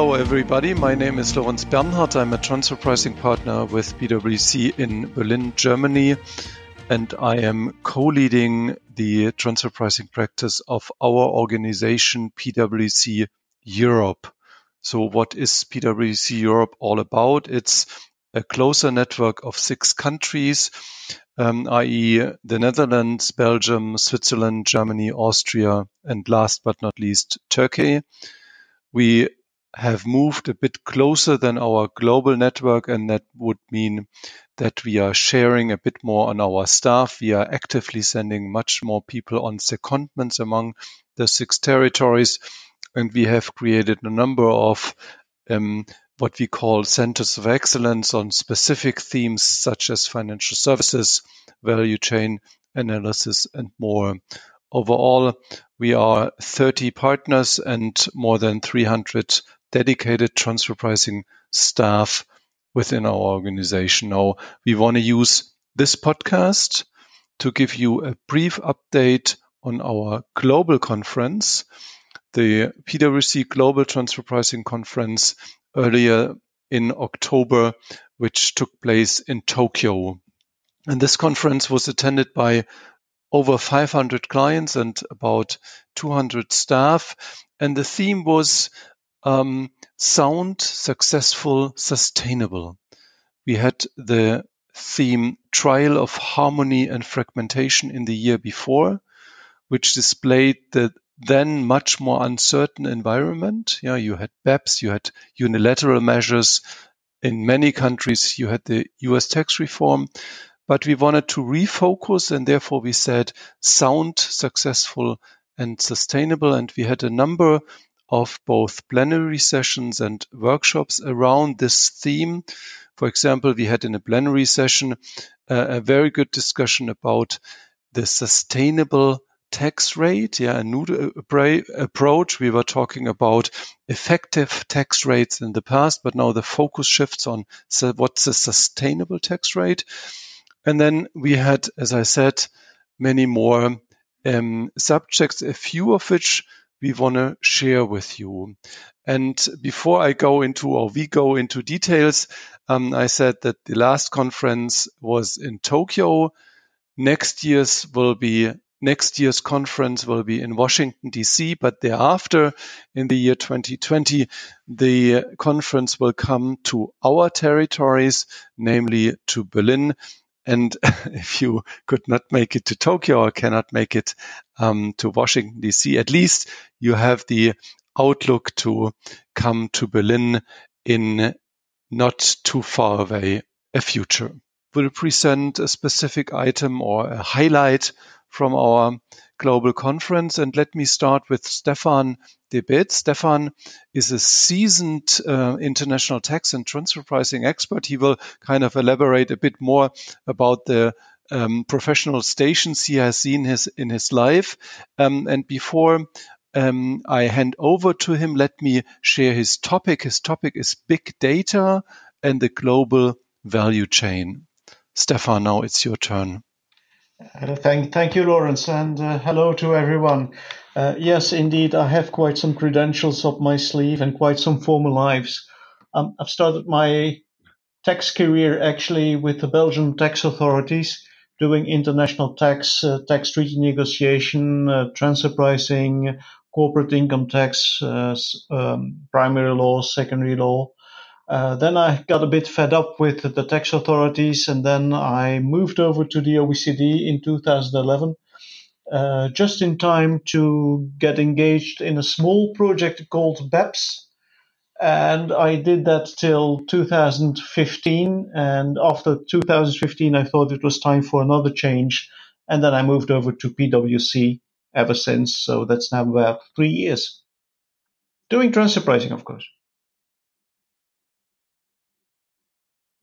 Hello, everybody. My name is Lorenz Bernhardt. I'm a transfer pricing partner with PwC in Berlin, Germany, and I am co-leading the transfer pricing practice of our organization, PwC Europe. So what is PwC Europe all about? It's a closer network of six countries, um, i.e. the Netherlands, Belgium, Switzerland, Germany, Austria, and last but not least, Turkey. We have moved a bit closer than our global network, and that would mean that we are sharing a bit more on our staff. We are actively sending much more people on secondments among the six territories, and we have created a number of um, what we call centers of excellence on specific themes such as financial services, value chain analysis, and more. Overall, we are 30 partners and more than 300 dedicated transfer pricing staff within our organization. Now, we want to use this podcast to give you a brief update on our global conference, the PwC Global Transfer Pricing Conference earlier in October, which took place in Tokyo. And this conference was attended by over 500 clients and about 200 staff. And the theme was um, sound, successful, sustainable. We had the theme trial of harmony and fragmentation in the year before, which displayed the then much more uncertain environment. Yeah, you had BEPS, you had unilateral measures. In many countries, you had the US tax reform, but we wanted to refocus and therefore we said sound, successful and sustainable. And we had a number of both plenary sessions and workshops around this theme. For example, we had in a plenary session uh, a very good discussion about the sustainable tax rate, yeah, a new approach. We were talking about effective tax rates in the past, but now the focus shifts on so what's a sustainable tax rate. And then we had, as I said, many more um, subjects, a few of which we want to share with you. And before I go into or we go into details, um, I said that the last conference was in Tokyo. Next year's will be next year's conference will be in Washington DC, but thereafter in the year 2020, the conference will come to our territories, namely to Berlin and if you could not make it to Tokyo or cannot make it um, to Washington, D.C., at least you have the outlook to come to Berlin in not too far away a future. We'll present a specific item or a highlight from our global conference. And let me start with Stefan De Baets. Stefan is a seasoned uh, international tax and transfer pricing expert. He will kind of elaborate a bit more about the um, professional stations he has seen his in his life. Um, and before um, I hand over to him, let me share his topic. His topic is big data and the global value chain. Stefan, now it's your turn. Uh, thank, thank you, Lorenz, and uh, hello to everyone. Uh, yes, indeed, I have quite some credentials up my sleeve and quite some former lives. Um, I've started my tax career actually with the Belgian tax authorities, doing international tax, uh, tax treaty negotiation, uh, transfer pricing, corporate income tax, um, primary law, secondary law. Uh, then I got a bit fed up with the tax authorities, and then I moved over to the OECD in 2011, uh, just in time to get engaged in a small project called BEPS. And I did that till 2015. And after 2015, I thought it was time for another change. And then I moved over to PwC ever since. So that's now about three years. Doing transfer pricing, of course.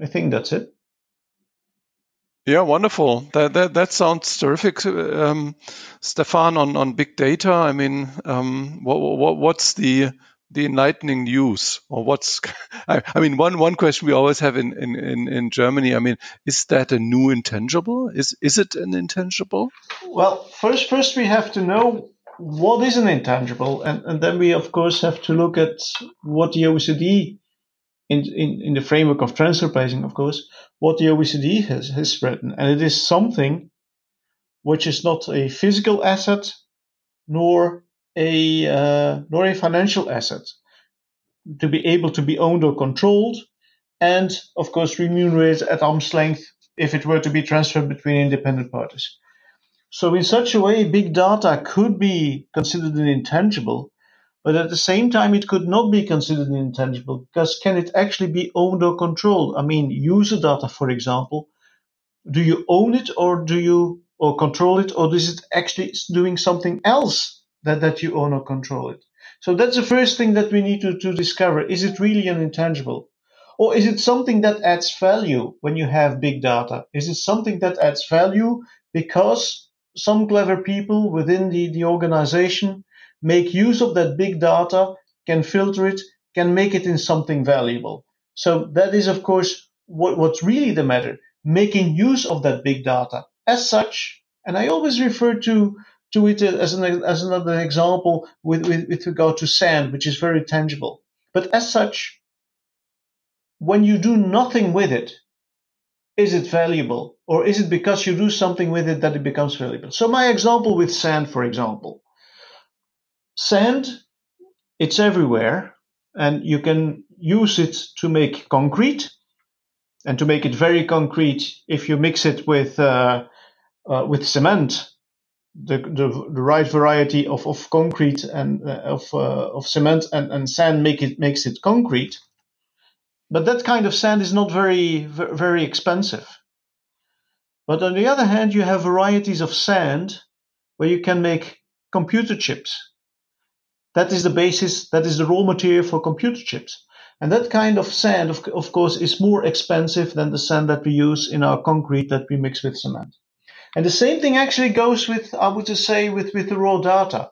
I think that's it. Yeah, wonderful. That that, that sounds terrific, um, Stefan. On, on big data, I mean, um, what, what what's the the enlightening news, or what's? I, I, mean, one one question we always have in, in, in, in Germany. I mean, is that a new intangible? Is is it an intangible? Well, first first we have to know what is an intangible? And, and then we, of course, have to look at what the OECD, in, in, in the framework of transfer pricing, of course, what the OECD has, has written. And it is something which is not a physical asset nor a, uh, nor a financial asset to be able to be owned or controlled and, of course, remunerated at arm's length if it were to be transferred between independent parties. So in such a way, big data could be considered an intangible, but at the same time, it could not be considered intangible because can it actually be owned or controlled? I mean, user data, for example, do you own it or do you or control it or is it actually doing something else that, that you own or control it? So that's the first thing that we need to, to discover. Is it really an intangible? Or is it something that adds value when you have big data? Is it something that adds value because some clever people within the, the organization make use of that big data, can filter it, can make it in something valuable. So that is, of course, what, what's really the matter, making use of that big data. As such, and I always refer to, to it as, an, as another example with, with, with regard to sand, which is very tangible. But as such, when you do nothing with it, is it valuable? Or is it because you do something with it that it becomes valuable? So my example with sand, for example. Sand, it's everywhere and you can use it to make concrete and to make it very concrete if you mix it with uh, uh, with cement the, the, the right variety of, of concrete and uh, of uh, of cement and, and sand make it makes it concrete but that kind of sand is not very, very expensive. But on the other hand, you have varieties of sand where you can make computer chips. That is the basis, that is the raw material for computer chips. And that kind of sand, of, of course, is more expensive than the sand that we use in our concrete that we mix with cement. And the same thing actually goes with, I would just say, with, with the raw data,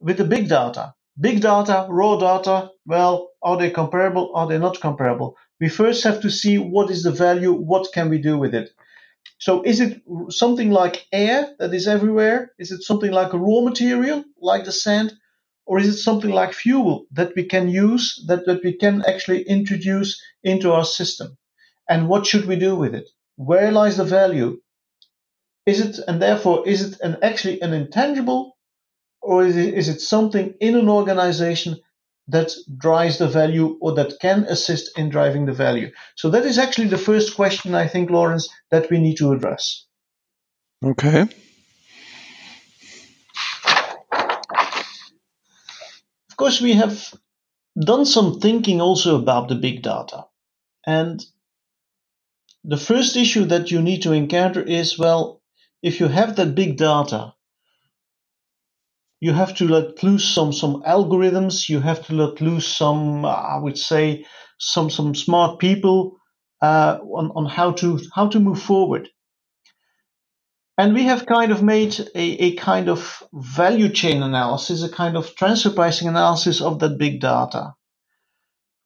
with the big data. Big data, raw data, well, are they comparable? Are they not comparable? We first have to see what is the value, what can we do with it. So is it something like air that is everywhere? Is it something like a raw material, like the sand? Or is it something like fuel that we can use, that, that we can actually introduce into our system? And what should we do with it? Where lies the value? Is it, and therefore, is it an, actually an intangible or is it, is it something in an organization that drives the value or that can assist in driving the value? So that is actually the first question, I think, Lorenz, that we need to address. Okay. Course, we have done some thinking also about the big data. And the first issue that you need to encounter is well, if you have that big data, you have to let loose some some algorithms. You have to let loose some, I would say, some some smart people uh, on on how to how to move forward. And we have kind of made a, a kind of value chain analysis, a kind of transfer pricing analysis of that big data.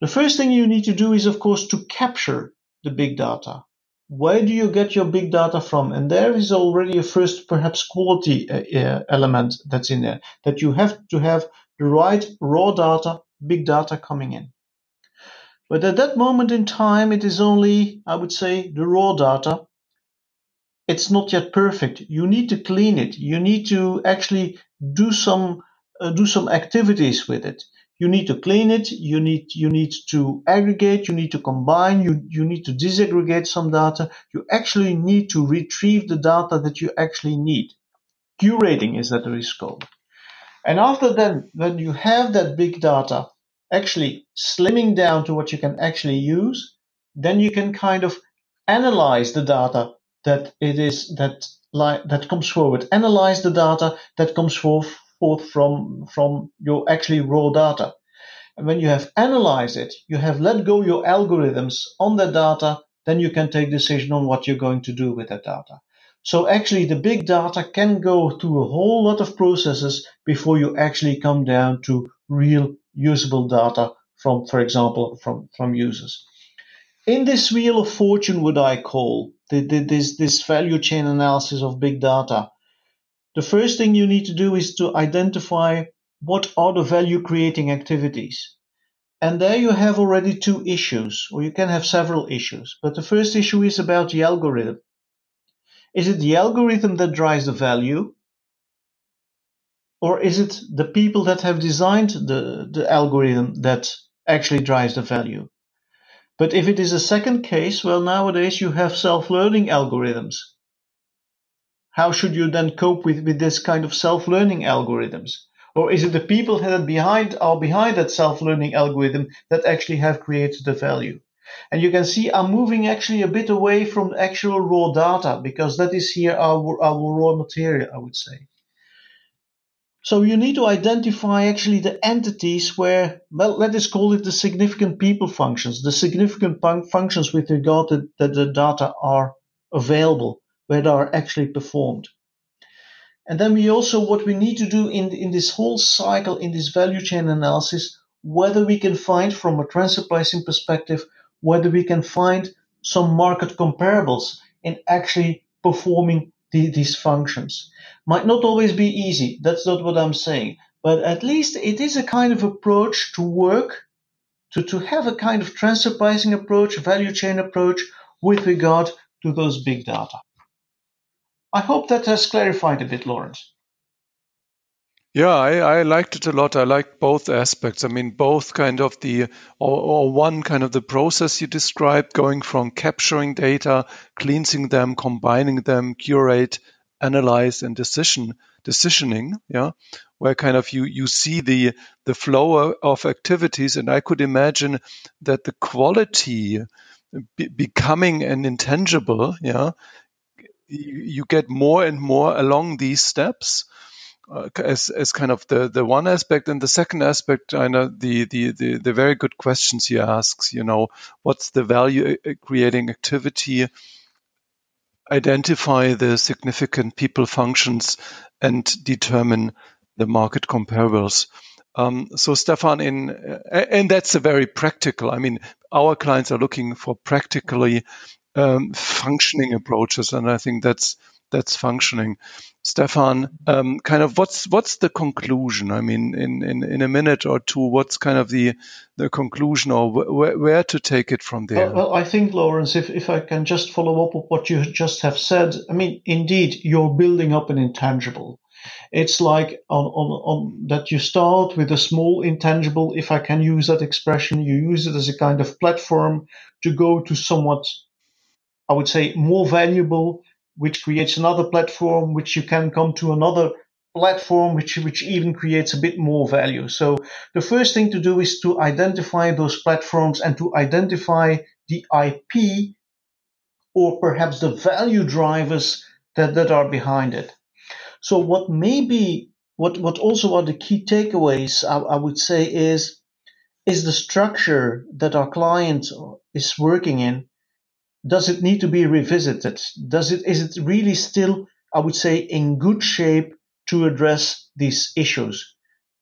The first thing you need to do is, of course, to capture the big data where do you get your big data from? And there is already a first, perhaps, quality uh, uh, element that's in there that you have to have the right raw data, big data coming in. But at that moment in time, it is only, I would say, the raw data. It's not yet perfect. You need to clean it. You need to actually do some uh, do some activities with it. You need to clean it. You need you need to aggregate. You need to combine. You you need to disaggregate some data. You actually need to retrieve the data that you actually need. Curating is that is called and after then when you have that big data actually slimming down to what you can actually use then you can kind of analyze the data that it is that that comes forward analyze the data that comes forth forth from, from your actually raw data. And when you have analyzed it, you have let go your algorithms on that data, then you can take decision on what you're going to do with that data. So actually the big data can go through a whole lot of processes before you actually come down to real usable data from, for example, from, from users. In this wheel of fortune, what I call the, the, this, this value chain analysis of big data, the first thing you need to do is to identify what are the value creating activities. And there you have already two issues, or you can have several issues. But the first issue is about the algorithm. Is it the algorithm that drives the value? Or is it the people that have designed the, the algorithm that actually drives the value? But if it is a second case, well, nowadays you have self learning algorithms how should you then cope with, with this kind of self-learning algorithms? Or is it the people that behind are behind that self-learning algorithm that actually have created the value? And you can see I'm moving actually a bit away from actual raw data because that is here our, our raw material, I would say. So you need to identify actually the entities where, well, let us call it the significant people functions, the significant functions with regard to that the data are available where they are actually performed. And then we also, what we need to do in, in this whole cycle, in this value chain analysis, whether we can find from a transfer pricing perspective, whether we can find some market comparables in actually performing the, these functions. Might not always be easy. That's not what I'm saying. But at least it is a kind of approach to work, to, to have a kind of transfer pricing approach, value chain approach with regard to those big data. I hope that has clarified a bit, Lorenz. Yeah, I, I liked it a lot. I liked both aspects. I mean, both kind of the, or, or one kind of the process you described, going from capturing data, cleansing them, combining them, curate, analyze, and decision decisioning. Yeah, where kind of you you see the the flow of activities, and I could imagine that the quality be, becoming an intangible. Yeah, you get more and more along these steps uh, as, as kind of the, the one aspect and the second aspect I know the, the, the, the very good questions he asks you know what's the value uh, creating activity identify the significant people functions and determine the market comparables um, so Stefan, in uh, and that's a very practical. I mean, our clients are looking for practically um, functioning approaches, and I think that's that's functioning. Stefan, um, kind of what's what's the conclusion? I mean, in, in, in a minute or two, what's kind of the the conclusion, or wh- where to take it from there? Well, well, I think Lorenz, if if I can just follow up with what you just have said, I mean, indeed, you're building up an intangible. It's like on, on, on that you start with a small intangible, if I can use that expression, you use it as a kind of platform to go to somewhat I would say, more valuable, which creates another platform, which you can come to another platform, which, which even creates a bit more value. So the first thing to do is to identify those platforms and to identify the IP or perhaps the value drivers that, that are behind it. So what maybe what, what also are the key takeaways I, I would say is is the structure that our client is working in does it need to be revisited? Does it is it really still, I would say, in good shape to address these issues?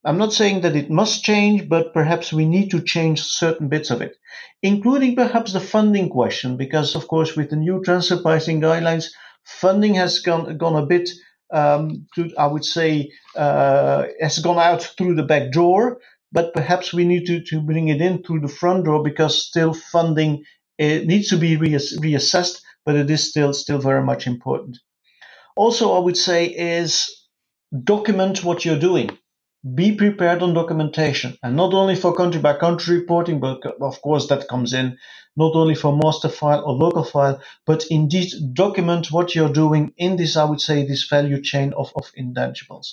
I'm not saying that it must change, but perhaps we need to change certain bits of it, including perhaps the funding question, because of course with the new transfer pricing guidelines, funding has gone gone a bit. Um, to, I would say uh, has gone out through the back door, but perhaps we need to, to bring it in through the front door because still funding it needs to be reass- reassessed, but it is still still very much important. Also, I would say is document what you're doing. Be prepared on documentation, and not only for country by country reporting, but of course that comes in not only for master file or local file, but indeed document what you're doing in this, I would say, this value chain of, of intangibles.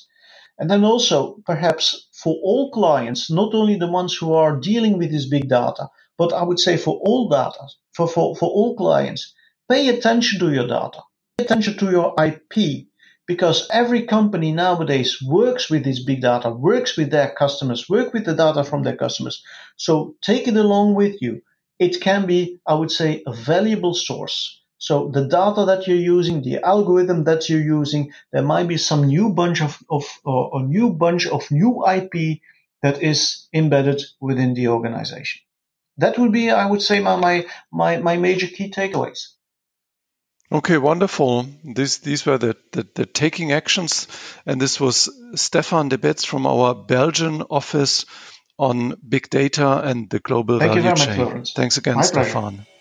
And then also, perhaps for all clients, not only the ones who are dealing with this big data, but I would say for all data, for, for, for all clients, pay attention to your data, pay attention to your IP, because every company nowadays works with this big data, works with their customers, work with the data from their customers. So take it along with you. It can be, I would say, a valuable source. So the data that you're using, the algorithm that you're using, there might be some new bunch of, of or a new bunch of new IP that is embedded within the organization that would be, I would say, my my my, my major key takeaways. Okay, wonderful. These these were the, the, the, taking actions, and this was Stefan De Baets from our Belgian office on big data and the global Thank value you very chain. much, Thanks again, My Stefan. Pleasure.